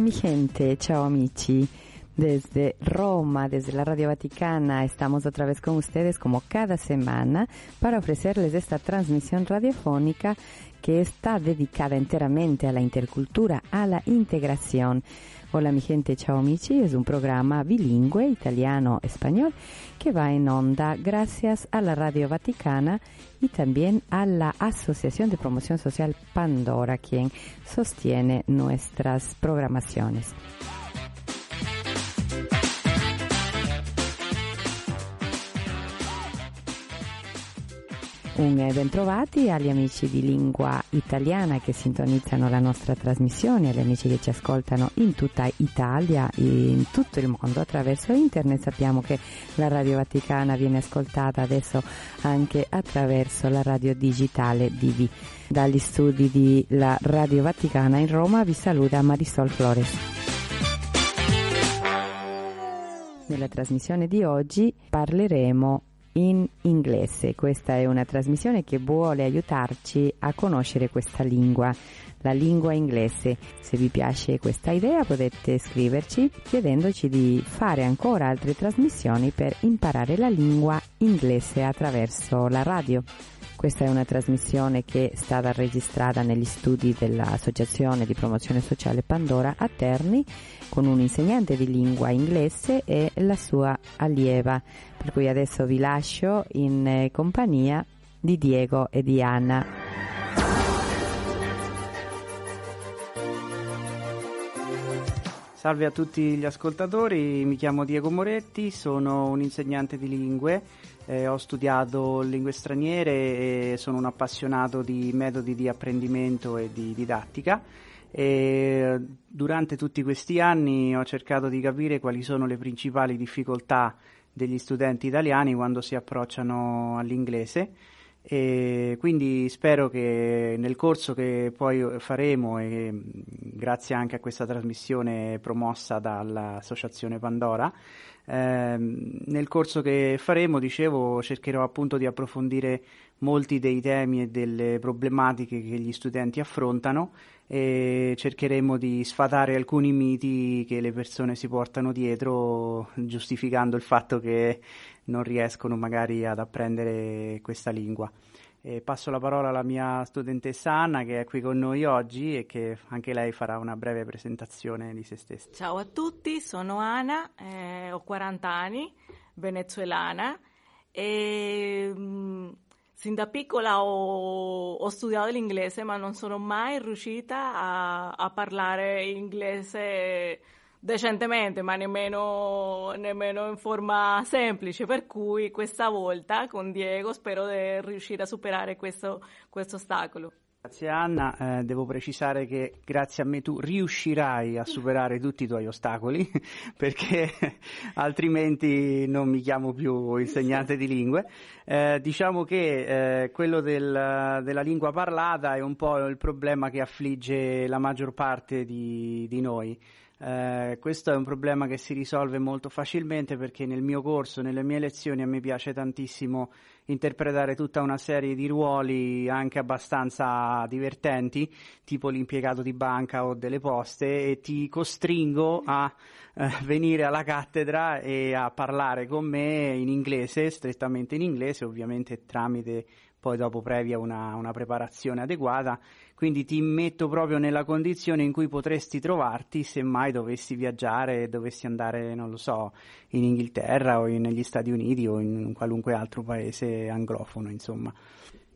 Mi gente, ciao amici. Desde Roma, desde la Radio Vaticana, estamos otra vez con ustedes como cada semana para ofrecerles esta transmisión radiofónica que está dedicada enteramente a la intercultura, a la integración. Hola mi gente, ciao amici, es un programa bilingüe italiano-español que va en onda gracias a la Radio Vaticana y también a la Asociación de Promoción Social Pandora, quien sostiene nuestras programaciones. Un eh, bentrovati agli amici di lingua italiana che sintonizzano la nostra trasmissione, agli amici che ci ascoltano in tutta Italia e in tutto il mondo attraverso internet. Sappiamo che la Radio Vaticana viene ascoltata adesso anche attraverso la radio digitale Divi. Dagli studi di la Radio Vaticana in Roma vi saluta Marisol Flores. Nella trasmissione di oggi parleremo in inglese. Questa è una trasmissione che vuole aiutarci a conoscere questa lingua, la lingua inglese. Se vi piace questa idea potete scriverci chiedendoci di fare ancora altre trasmissioni per imparare la lingua inglese attraverso la radio. Questa è una trasmissione che è stata registrata negli studi dell'Associazione di Promozione Sociale Pandora a Terni con un insegnante di lingua inglese e la sua allieva. Per cui adesso vi lascio in eh, compagnia di Diego e di Anna. Salve a tutti gli ascoltatori, mi chiamo Diego Moretti, sono un insegnante di lingue, eh, ho studiato lingue straniere e sono un appassionato di metodi di apprendimento e di didattica. E durante tutti questi anni ho cercato di capire quali sono le principali difficoltà degli studenti italiani quando si approcciano all'inglese. E quindi spero che nel corso che poi faremo e grazie anche a questa trasmissione promossa dall'associazione Pandora ehm, nel corso che faremo dicevo cercherò appunto di approfondire molti dei temi e delle problematiche che gli studenti affrontano e cercheremo di sfatare alcuni miti che le persone si portano dietro giustificando il fatto che non riescono magari ad apprendere questa lingua. E passo la parola alla mia studentessa Anna che è qui con noi oggi e che anche lei farà una breve presentazione di se stessa. Ciao a tutti, sono Anna, eh, ho 40 anni, venezuelana e mh, sin da piccola ho, ho, studiato l'inglese ma non sono mai riuscita a, a parlare inglese decentemente, ma nemmeno, nemmeno, in forma semplice, per cui questa volta con Diego spero di riuscire a superare questo, questo ostacolo. Grazie Anna, eh, devo precisare che grazie a me tu riuscirai a superare tutti i tuoi ostacoli perché altrimenti non mi chiamo più insegnante di lingue. Eh, diciamo che eh, quello del, della lingua parlata è un po' il problema che affligge la maggior parte di, di noi. Eh, questo è un problema che si risolve molto facilmente perché nel mio corso, nelle mie lezioni, a me piace tantissimo interpretare tutta una serie di ruoli anche abbastanza divertenti, tipo l'impiegato di banca o delle poste, e ti costringo a eh, venire alla cattedra e a parlare con me in inglese, strettamente in inglese, ovviamente tramite poi dopo previa una, una preparazione adeguata quindi ti metto proprio nella condizione in cui potresti trovarti se mai dovessi viaggiare e dovessi andare, non lo so, in Inghilterra o in, negli Stati Uniti o in qualunque altro paese anglofono, insomma.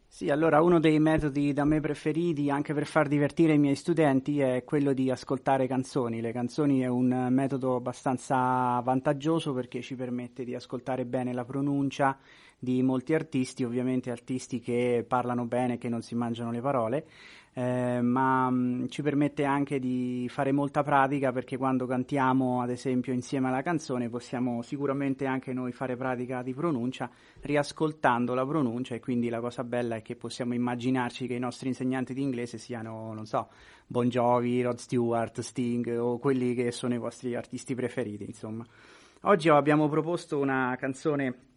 Sì, allora uno dei metodi da me preferiti anche per far divertire i miei studenti è quello di ascoltare canzoni. Le canzoni è un metodo abbastanza vantaggioso perché ci permette di ascoltare bene la pronuncia, di molti artisti, ovviamente artisti che parlano bene, che non si mangiano le parole, eh, ma mh, mm, ci permette anche di fare molta pratica perché quando cantiamo ad esempio insieme alla canzone possiamo sicuramente anche noi fare pratica di pronuncia riascoltando la pronuncia e quindi la cosa bella è che possiamo immaginarci che i nostri insegnanti di inglese siano, non so, Bon Jovi, Rod Stewart, Sting o quelli che sono i vostri artisti preferiti, insomma. Oggi abbiamo proposto una canzone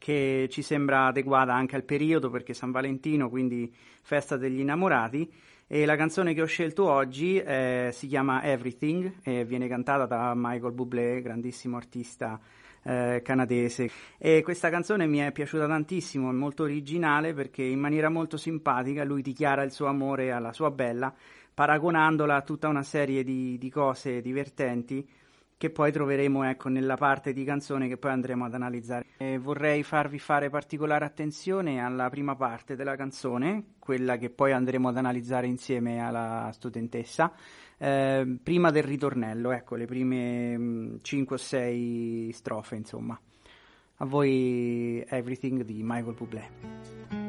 che ci sembra adeguata anche al periodo perché San Valentino, quindi festa degli innamorati. E la canzone che ho scelto oggi eh, si chiama Everything e viene cantata da Michael Bublé, grandissimo artista eh, canadese. E questa canzone mi è piaciuta tantissimo, è molto originale perché in maniera molto simpatica lui dichiara il suo amore alla sua bella, paragonandola a tutta una serie di, di cose divertenti che poi troveremo ecco, nella parte di canzone che poi andremo ad analizzare. E vorrei farvi fare particolare attenzione alla prima parte della canzone, quella che poi andremo ad analizzare insieme alla studentessa, eh, prima del ritornello, ecco, le prime 5 mm, o 6 strofe, insomma. A voi Everything di Michael Bublé.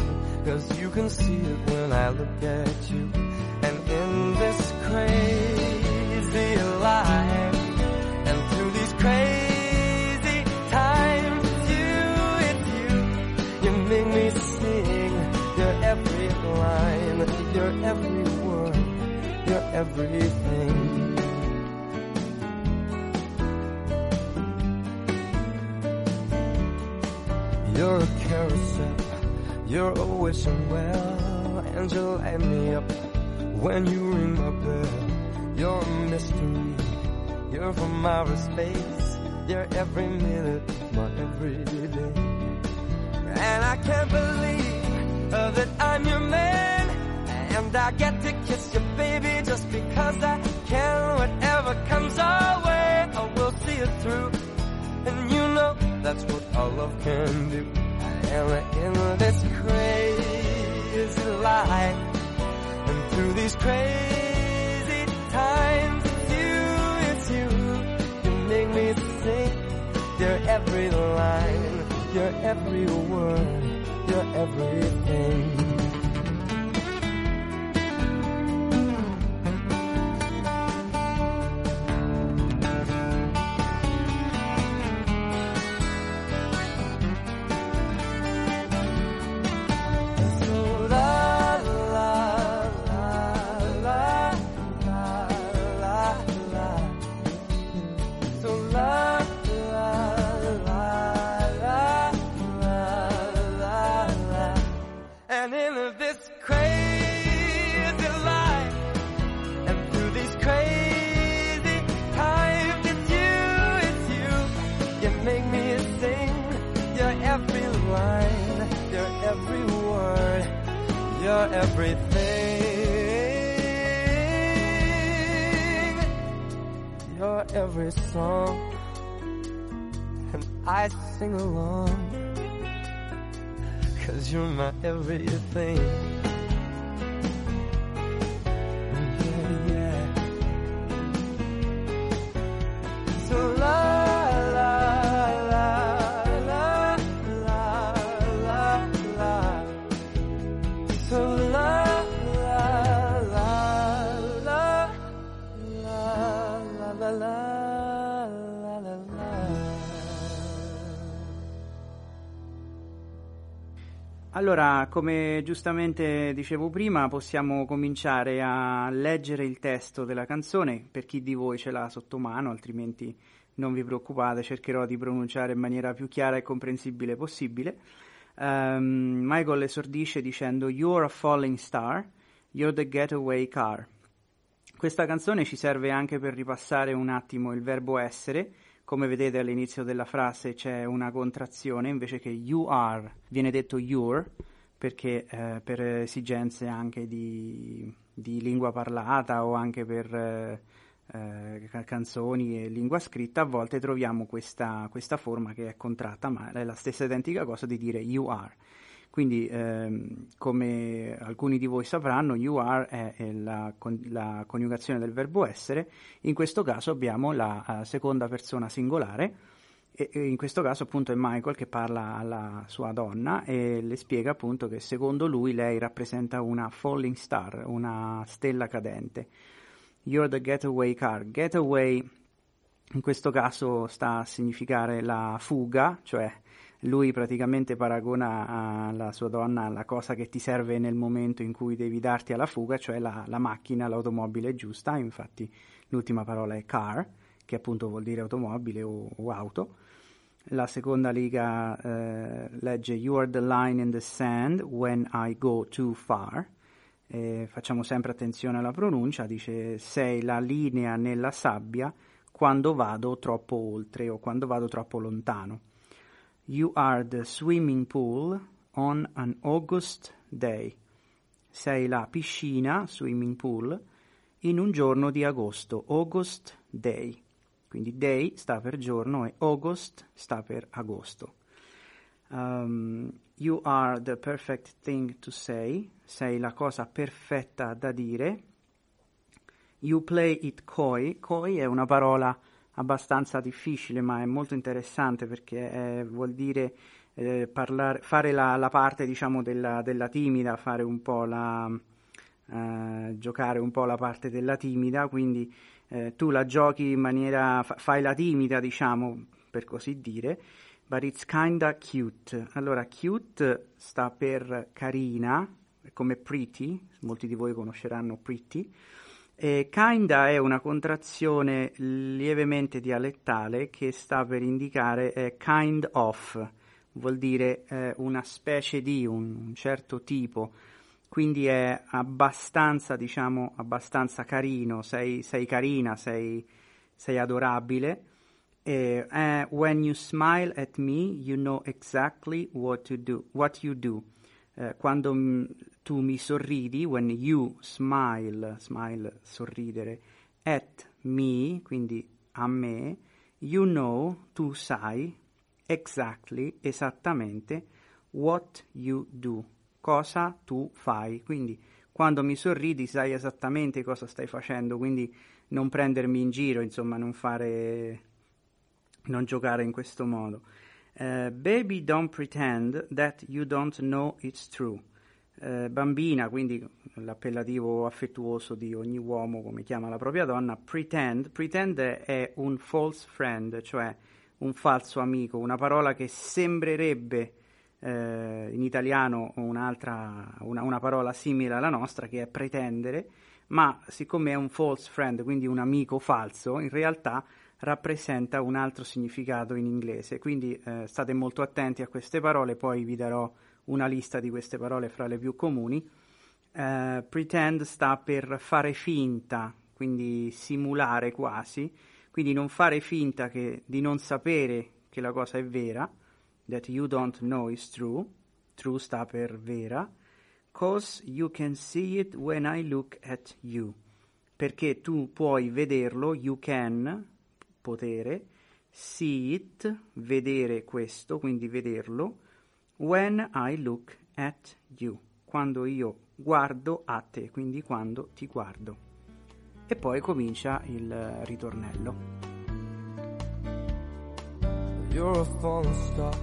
Cause you can see it when I look at you. And in this crazy life, and through these crazy times, you, it's you. You make me sing your every line, your every word, your everything. You're a carousel you're always well, and you light me up when you ring my bell. You're a mystery. You're from outer space. You're every minute, my everyday. And I can't believe uh, that I'm your man. And I get to kiss you, baby, just because I can. Whatever comes our way, I will see it through. And you know that's what our love can do am in this crazy life. And through these crazy times, it's you, it's you. You make me sing your every line, your every word, your everything. Sing along. Cause you're my everything. Allora, come giustamente dicevo prima, possiamo cominciare a leggere il testo della canzone, per chi di voi ce l'ha sotto mano, altrimenti non vi preoccupate, cercherò di pronunciare in maniera più chiara e comprensibile possibile. Um, Michael esordisce dicendo You're a falling star, You're the getaway car. Questa canzone ci serve anche per ripassare un attimo il verbo essere. Come vedete all'inizio della frase c'è una contrazione, invece che you are viene detto you're, perché eh, per esigenze anche di, di, lingua parlata o anche per eh, eh, canzoni e lingua scritta, a volte troviamo questa, questa forma che è contratta, ma è la stessa identica cosa di dire you are. Quindi, ehm, come alcuni di voi sapranno, you are è, è la, con, la, coniugazione del verbo essere. In questo caso abbiamo la uh, seconda persona singolare. E, e in questo caso appunto è Michael che parla alla sua donna e le spiega appunto che secondo lui lei rappresenta una falling star, una stella cadente. You're the getaway car. Getaway in questo caso sta a significare la fuga, cioè lui praticamente paragona la sua donna alla cosa che ti serve nel momento in cui devi darti alla fuga, cioè la, la macchina, l'automobile giusta, infatti l'ultima parola è car, che appunto vuol dire automobile o, o auto. La seconda riga eh, legge You are the line in the sand when I go too far. Eh, facciamo sempre attenzione alla pronuncia, dice sei la linea nella sabbia quando vado troppo oltre o quando vado troppo lontano. You are the swimming pool on an August day. Sei la piscina, swimming pool, in un giorno di agosto, August day. Quindi day sta per giorno e August sta per agosto. Um, you are the perfect thing to say. Sei la cosa perfetta da dire. You play it coy. Coy è una parola abbastanza difficile, ma è molto interessante perché eh, vuol dire eh, parlare, fare la, la parte diciamo, della, della, timida, fare un po' la, eh, giocare un po' la parte della timida, quindi eh, tu la giochi in maniera, fa, fai la timida, diciamo, per così dire, but it's kinda cute. Allora, cute sta per carina, come pretty, molti di voi conosceranno pretty, e kinda è una contrazione lievemente dialettale che sta per indicare eh, kind of, vuol dire eh, una specie di, un, un, certo tipo, quindi è abbastanza, diciamo, abbastanza carino, sei, sei carina, sei, sei adorabile. Eh, when you smile at me, you know exactly what do, what you do. Eh, quando m- tu mi sorridi, when you smile, smile sorridere, at me, quindi a me, you know, tu sai, exactly, esattamente, what you do, cosa tu fai. Quindi quando mi sorridi sai esattamente cosa stai facendo, quindi non prendermi in giro, insomma, non fare, non giocare in questo modo. Uh, baby, don't pretend that you don't know it's true. Eh, bambina, quindi l'appellativo affettuoso di ogni uomo come chiama la propria donna, pretend, pretend è un false friend, cioè un falso amico, una parola che sembrerebbe eh, in italiano un'altra, una, una parola simile alla nostra che è pretendere, ma siccome è un false friend, quindi un amico falso, in realtà rappresenta un altro significato in inglese. Quindi eh, state molto attenti a queste parole, poi vi darò una lista di queste parole fra le più comuni. Uh, pretend sta per fare finta, quindi simulare quasi, quindi non fare finta che, di non sapere che la cosa è vera, that you don't know is true, true sta per vera, cause you can see it when I look at you, perché tu puoi vederlo, you can, potere, see it, vedere questo, quindi vederlo, When I look at you, quando io guardo a te, quindi quando ti guardo. E poi comincia il ritornello. You're a falling star,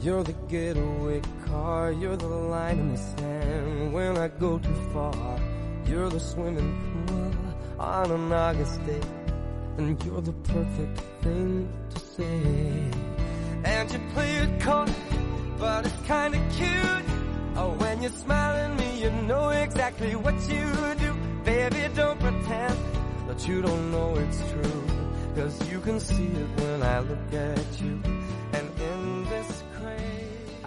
you're the getaway car, you're the line in the sand when I go too far. You're the swimming pool on an August day, and you're the perfect thing to say. And you play it coy but it's kinda cute. Oh, when you smile at me, you know exactly what you do. Baby, don't pretend that you don't know it's true. Cause you can see it when I look at you.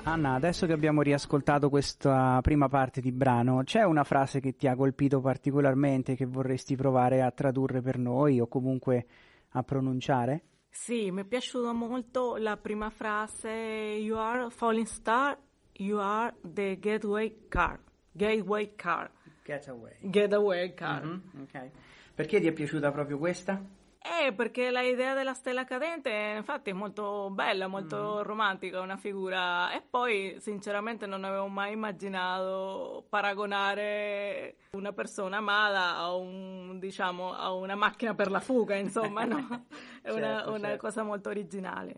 Anna, adesso che abbiamo riascoltato questa prima parte di brano, c'è una frase che ti ha colpito particolarmente che vorresti provare a tradurre per noi o comunque a pronunciare? Sì, mi è piaciuta molto la prima frase You are a falling star, you are the gateway car. Gateway car. Getaway. Getaway car. Mhm, ok. Perché ti è piaciuta proprio questa? Eh, perché l'idea della stella cadente infatti è molto bella, molto romantica, una figura. E poi, sinceramente, non avevo mai immaginato paragonare una persona amata a, un, diciamo, a una macchina per la fuga, insomma, no? È una, Certo, una certo. cosa molto originale.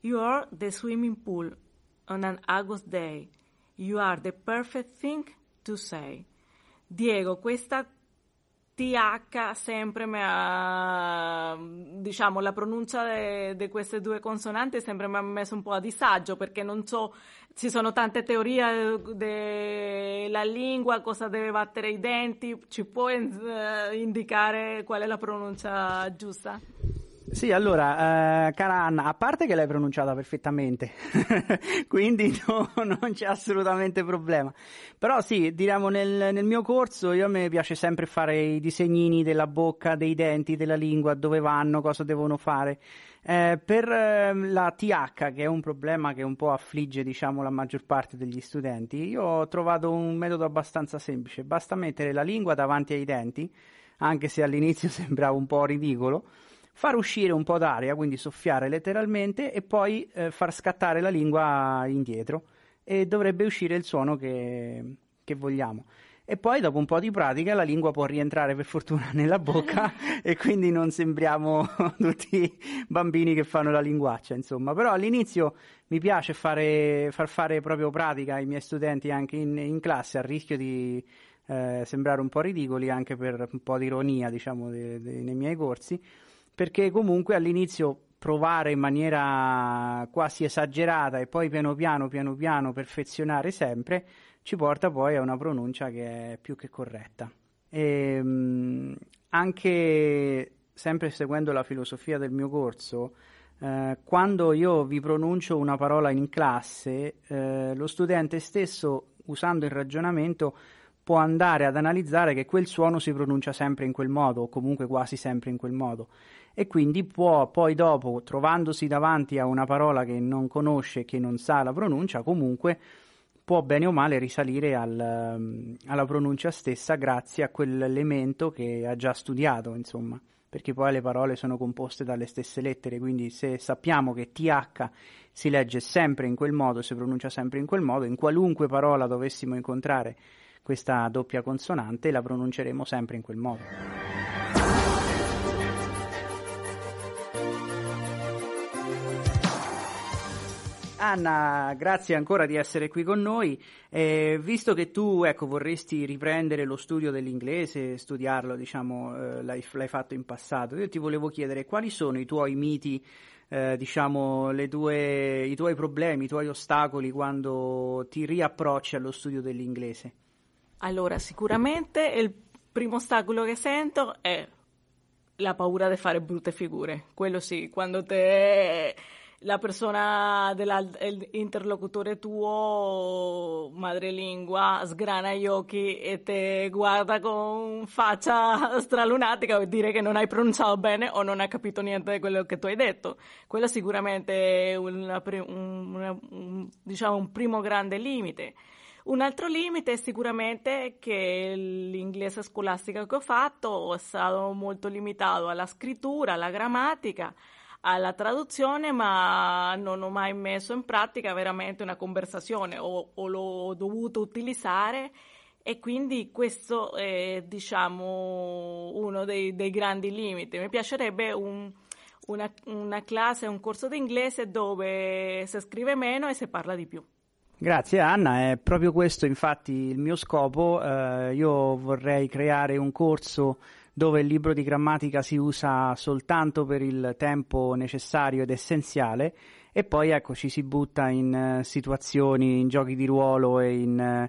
You are the swimming pool on an August day. You are the perfect thing to say. Diego, questa TH sempre mi ha, diciamo, la pronuncia di queste due consonanti sempre mi ha messo un po' a disagio perché non so, ci sono tante teorie della lingua, cosa deve battere i denti, ci puoi eh, indicare qual è la pronuncia giusta? Sì, allora, eh, cara Anna, a parte che l'hai pronunciata perfettamente, quindi no, non c'è assolutamente problema. Però sì, diciamo nel, nel mio corso io a me piace sempre fare i disegnini della bocca, dei denti, della lingua, dove vanno, cosa devono fare. Eh, per eh, la TH, che è un problema che un po' affligge, diciamo, la maggior parte degli studenti, io ho trovato un metodo abbastanza semplice. Basta mettere la lingua davanti ai denti, anche se all'inizio sembrava un po' ridicolo far uscire un po' d'aria, quindi soffiare letteralmente e poi eh, far scattare la lingua indietro e dovrebbe uscire il suono che, che vogliamo. E poi dopo un po' di pratica la lingua può rientrare per fortuna nella bocca e quindi non sembriamo tutti bambini che fanno la linguaccia, insomma. Però all'inizio mi piace fare, far fare proprio pratica ai miei studenti anche in, in classe, a rischio di eh, sembrare un po' ridicoli anche per un po' di ironia, diciamo, de- de- nei miei corsi perché comunque all'inizio provare in maniera quasi esagerata e poi piano piano, piano piano perfezionare sempre ci porta poi a una pronuncia che è più che corretta. E, mh, anche sempre seguendo la filosofia del mio corso, eh, quando io vi pronuncio una parola in classe, eh, lo studente stesso, usando il ragionamento, può andare ad analizzare che quel suono si pronuncia sempre in quel modo, o comunque quasi sempre in quel modo e quindi può poi dopo, trovandosi davanti a una parola che non conosce, che non sa la pronuncia, comunque può bene o male risalire al, um, alla pronuncia stessa grazie a quell'elemento che ha già studiato, insomma, perché poi le parole sono composte dalle stesse lettere, quindi se sappiamo che TH si legge sempre in quel modo, si pronuncia sempre in quel modo, in qualunque parola dovessimo incontrare questa doppia consonante, la pronunceremo sempre in quel modo. Anna, grazie ancora di essere qui con noi. Eh, visto che tu ecco, vorresti riprendere lo studio dell'inglese, studiarlo, diciamo, eh, l'hai, l'hai, fatto in passato, io ti volevo chiedere quali sono i tuoi miti, eh, diciamo, tue, i tuoi problemi, i tuoi ostacoli quando ti riapprocci allo studio dell'inglese? Allora, sicuramente il primo ostacolo che sento è la paura di fare brutte figure. Quello sì, quando te la persona dell'interlocutore tuo madrelingua sgrana gli occhi e te guarda con faccia stralunatica vuol dire che non hai pronunciato bene o non hai capito niente di quello che tu hai detto. Quello sicuramente è una, una, un, diciamo, un primo grande limite. Un altro limite è sicuramente che l'inglese scolastico che ho fatto è stato molto limitato alla scrittura, alla grammatica, alla traduzione, ma non ho mai messo in pratica veramente una conversazione o, o l'ho dovuto utilizzare e quindi questo è diciamo uno dei, dei grandi limiti. Mi piacerebbe un, una, una classe, un corso di inglese dove si scrive meno e si parla di più. Grazie Anna, è proprio questo infatti il mio scopo. Eh, io vorrei creare un corso dove il libro di grammatica si usa soltanto per il tempo necessario ed essenziale e poi ecco ci si butta in uh, situazioni, in giochi di ruolo e in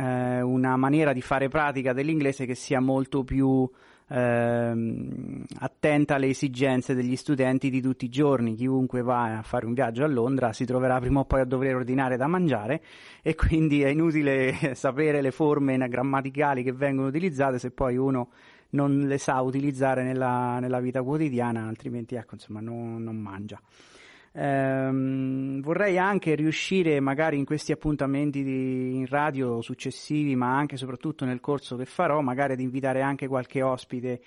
uh, una maniera di fare pratica dell'inglese che sia molto più ehm, attenta alle esigenze degli studenti di tutti i giorni. Chiunque va a fare un viaggio a Londra si troverà prima o poi a dover ordinare da mangiare e quindi è inutile sapere le forme grammaticali che vengono utilizzate se poi uno non le sa utilizzare nella, nella vita quotidiana, altrimenti ecco, insomma, non, non mangia. Ehm, vorrei anche riuscire magari in questi appuntamenti di, in radio successivi, ma anche e soprattutto nel corso che farò, magari ad invitare anche qualche ospite,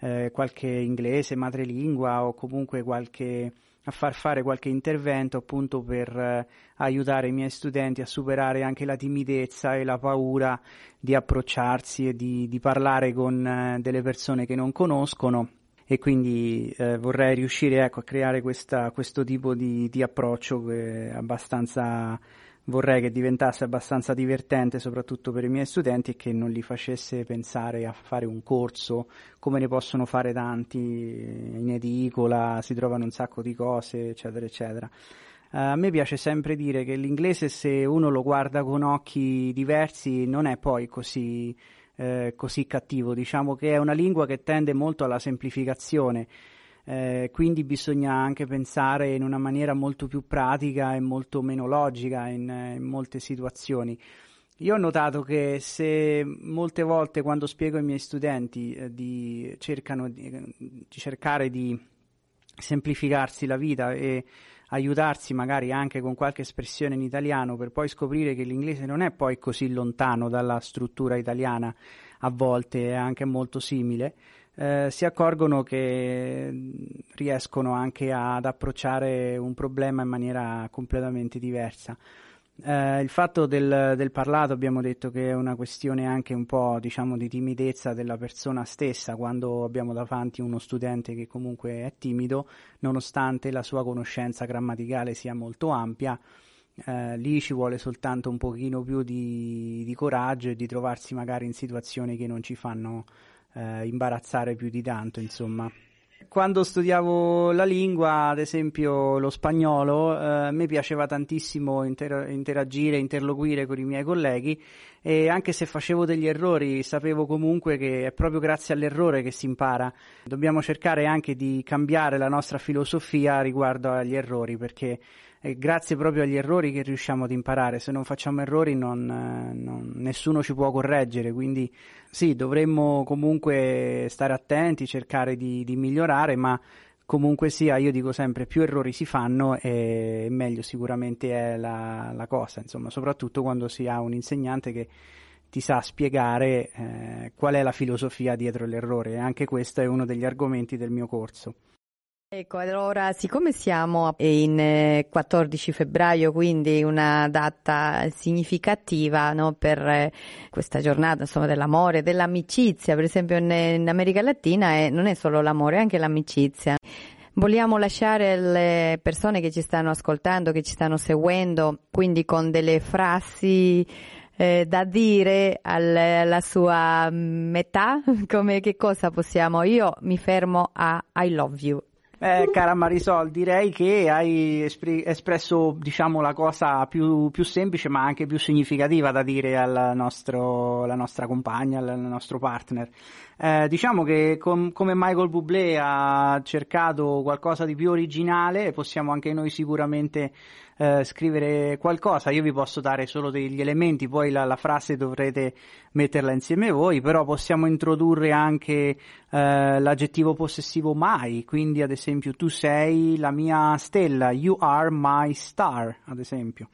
eh, qualche inglese, madrelingua o comunque qualche a far fare qualche intervento appunto per eh, aiutare i miei studenti a superare anche la timidezza e la paura di approcciarsi e di, di parlare con eh, delle persone che non conoscono. E quindi eh, vorrei riuscire ecco, a creare questa, questo tipo di, di approccio che abbastanza vorrei che diventasse abbastanza divertente soprattutto per i miei studenti e che non li facesse pensare a fare un corso come ne possono fare tanti in edicola, si trovano un sacco di cose eccetera eccetera. Uh, a me piace sempre dire che l'inglese se uno lo guarda con occhi diversi non è poi così eh, così cattivo. Diciamo che è una lingua che tende molto alla semplificazione, eh, quindi bisogna anche pensare in una maniera molto più pratica e molto meno logica in, in molte situazioni. Io ho notato che se molte volte quando spiego ai miei studenti eh, di, cercano di, di cercare di semplificarsi la vita e aiutarsi magari anche con qualche espressione in italiano per poi scoprire che l'inglese non è poi così lontano dalla struttura italiana, a volte è anche molto simile, eh, si accorgono che riescono anche ad approcciare un problema in maniera completamente diversa. Eh, il fatto del, del, parlato abbiamo detto che è una questione anche un po' diciamo di timidezza della persona stessa quando abbiamo davanti uno studente che comunque è timido nonostante la sua conoscenza grammaticale sia molto ampia eh, lì ci vuole soltanto un pochino più di, di, coraggio e di trovarsi magari in situazioni che non ci fanno eh, imbarazzare più di tanto insomma quando studiavo la lingua, ad esempio lo spagnolo, eh, a me piaceva tantissimo inter- interagire, interloquire con i miei colleghi e anche se facevo degli errori sapevo comunque che è proprio grazie all'errore che si impara. Dobbiamo cercare anche di cambiare la nostra filosofia riguardo agli errori perché grazie proprio agli errori che riusciamo ad imparare. Se non facciamo errori non, non, nessuno ci può correggere, quindi sì, dovremmo comunque stare attenti, cercare di, di migliorare, ma comunque sia, io dico sempre, più errori si fanno e meglio sicuramente è la, la cosa, insomma, soprattutto quando si ha un insegnante che ti sa spiegare eh, qual è la filosofia dietro l'errore e anche questo è uno degli argomenti del mio corso. Ecco, allora, siccome siamo in 14 eh, febbraio, quindi una data significativa no, per eh, questa giornata insomma, dell'amore, dell'amicizia, per esempio in, in America Latina è, non è solo l'amore, è anche l'amicizia. Vogliamo lasciare le persone che ci stanno ascoltando, che ci stanno seguendo, quindi con delle frasi eh, da dire al, alla sua metà? Come che cosa possiamo? Io mi fermo a I love you. Eh, cara Marisol, direi che hai espri- espresso diciamo, la cosa più, più, semplice ma anche più significativa da dire alla nostro, nostra compagna, al nostro partner. Eh, diciamo che com- come Michael Bublé ha cercato qualcosa di più originale, possiamo anche noi sicuramente eh, scrivere qualcosa. Io vi posso dare solo degli elementi, poi la, la frase dovrete metterla insieme voi, però possiamo introdurre anche eh, l'aggettivo possessivo mai, quindi ad esempio tu sei la mia stella, you are my star, ad esempio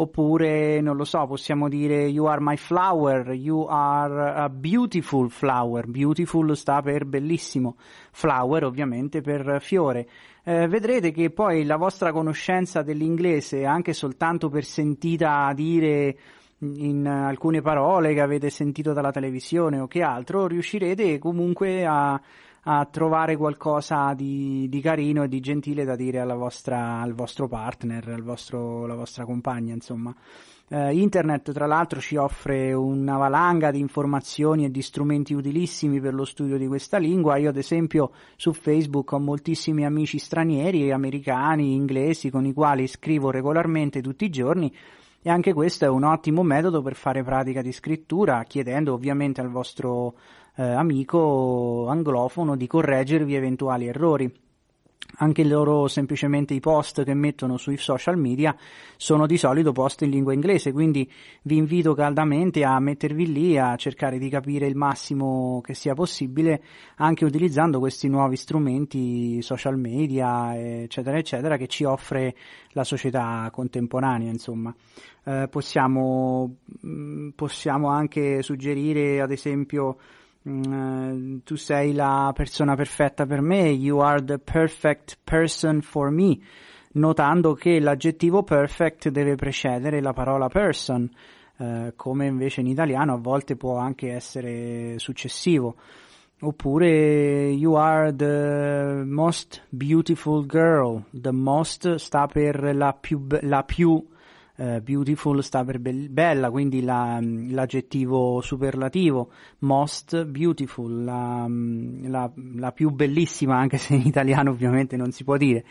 oppure non lo so, possiamo dire you are my flower, you are a beautiful flower, beautiful sta per bellissimo, flower ovviamente per fiore. Eh, vedrete che poi la vostra conoscenza dell'inglese, anche soltanto per sentita dire in alcune parole che avete sentito dalla televisione o che altro, riuscirete comunque a a trovare qualcosa di, di, carino e di gentile da dire vostra, al vostro partner, al vostro, alla vostra compagna, insomma. Eh, internet, tra l'altro, ci offre una valanga di informazioni e di strumenti utilissimi per lo studio di questa lingua. Io, ad esempio, su Facebook ho moltissimi amici stranieri, americani, inglesi, con i quali scrivo regolarmente tutti i giorni e anche questo è un ottimo metodo per fare pratica di scrittura, chiedendo ovviamente al vostro eh, amico anglofono di correggervi eventuali errori anche loro semplicemente i post che mettono sui social media sono di solito post in lingua inglese, quindi vi invito caldamente a mettervi lì a cercare di capire il massimo che sia possibile anche utilizzando questi nuovi strumenti social media eccetera eccetera che ci offre la società contemporanea insomma. Eh, possiamo, mm, possiamo anche suggerire ad esempio tu sei la persona perfetta per me, you are the perfect person for me, notando che l'aggettivo perfect deve precedere la parola person, uh, come invece in italiano a volte può anche essere successivo. Oppure you are the most beautiful girl, the most sta per la più, la più Uh, beautiful sta per be- bella, quindi la, l'aggettivo superlativo, most beautiful, la, la, la, più bellissima, anche se in italiano ovviamente non si può dire.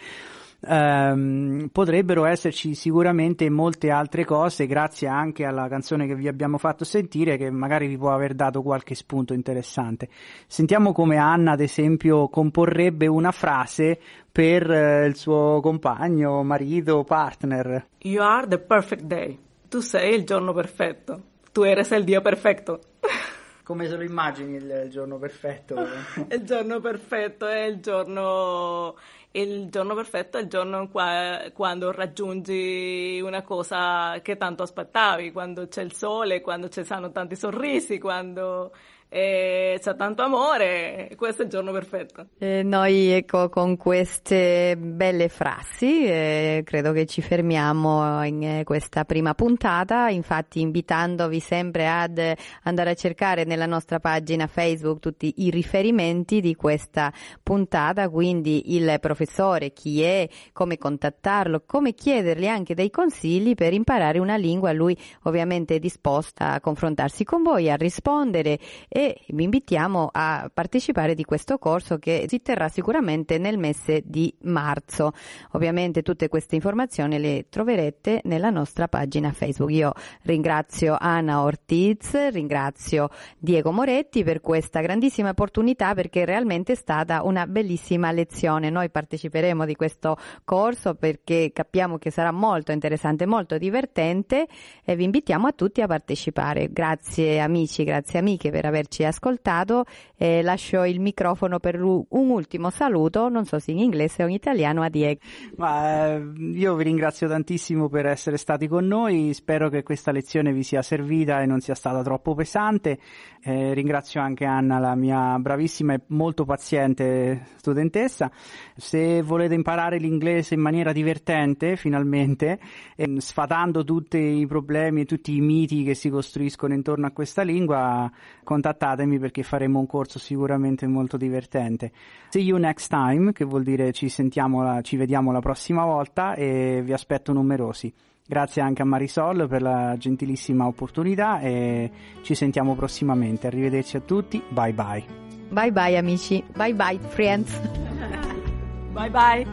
Um, potrebbero esserci sicuramente molte altre cose grazie anche alla canzone che vi abbiamo fatto sentire che magari vi può aver dato qualche spunto interessante. Sentiamo come Anna ad esempio comporrebbe una frase per uh, il suo compagno, marito, partner. You are the perfect day. Tu sei il giorno perfetto. Tu eres el día perfetto. Come se lo immagini il, il giorno perfetto? il giorno perfetto è il giorno il giorno perfetto è il giorno qua, quando raggiungi una cosa che tanto aspettavi, quando c'è il sole, quando ci sono tanti sorrisi, quando e c'è tanto amore, questo è il giorno perfetto. Eh, noi ecco con queste belle frasi eh, credo che ci fermiamo in eh, questa prima puntata, infatti invitandovi sempre ad andare a cercare nella nostra pagina Facebook tutti i riferimenti di questa puntata, quindi il professore, chi è, come contattarlo, come chiedergli anche dei consigli per imparare una lingua, lui ovviamente è disposta a confrontarsi con voi, a rispondere e vi invitiamo a partecipare di questo corso che si terrà sicuramente nel mese di marzo. Ovviamente tutte queste informazioni le troverete nella nostra pagina Facebook. Io ringrazio Anna Ortiz, ringrazio Diego Moretti per questa grandissima opportunità perché realmente è stata una bellissima lezione. Noi parteciperemo di questo corso perché capiamo che sarà molto interessante, molto divertente e vi invitiamo a tutti a partecipare. Grazie amici, grazie amiche per averci averci ascoltato. Eh, lascio il microfono per un ultimo saluto, non so se in inglese o in italiano, a Diego. Ma, eh, io vi ringrazio tantissimo per essere stati con noi, spero che questa lezione vi sia servita e non sia stata troppo pesante. Eh, ringrazio anche Anna, la mia bravissima e molto paziente studentessa. Se volete imparare l'inglese in maniera divertente, finalmente, eh, sfatando tutti i problemi e tutti i miti che si costruiscono intorno a questa lingua, contattate contattatemi perché faremo un corso sicuramente molto divertente. See you next time, che vuol dire ci sentiamo, ci vediamo la prossima volta e vi aspetto numerosi. Grazie anche a Marisol per la gentilissima opportunità e ci sentiamo prossimamente. Arrivederci a tutti, bye bye. Bye bye amici, bye bye friends. bye bye.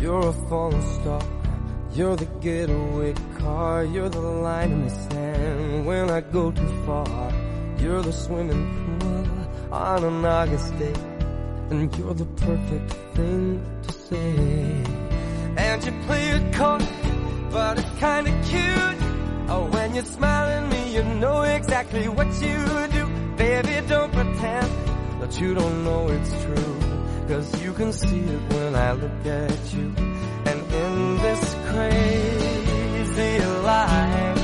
You're a falling star You're the getaway car, you're the line in the sand when I go too far. You're the swimming pool on an August day, and you're the perfect thing to say. And you play it coy, but it's kinda cute. Oh, when you smile at me, you know exactly what you do. Baby, don't pretend that you don't know it's true. Cause you can see it when I look at you. And in this crazy life,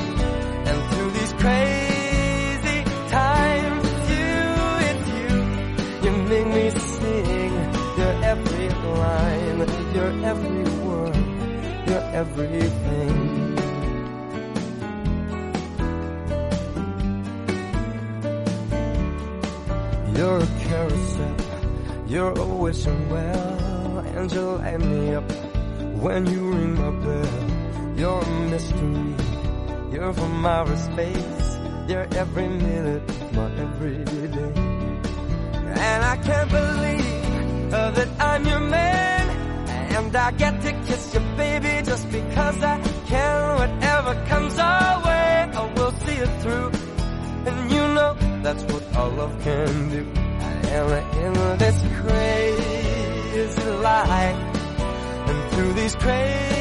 and through these crazy times, it's you, it's you, you make me sing. Your every line, your every word, your everything. You're a carousel, you're always well, and you light me up when you ring my bell. You're a mystery. You're from outer space. You're every minute my everyday. And I can't believe uh, that I'm your man. And I get to kiss you, baby, just because I can. Whatever comes our way, I will see it through. And you know that's what all love can do. I am in this crazy life. Through these crazy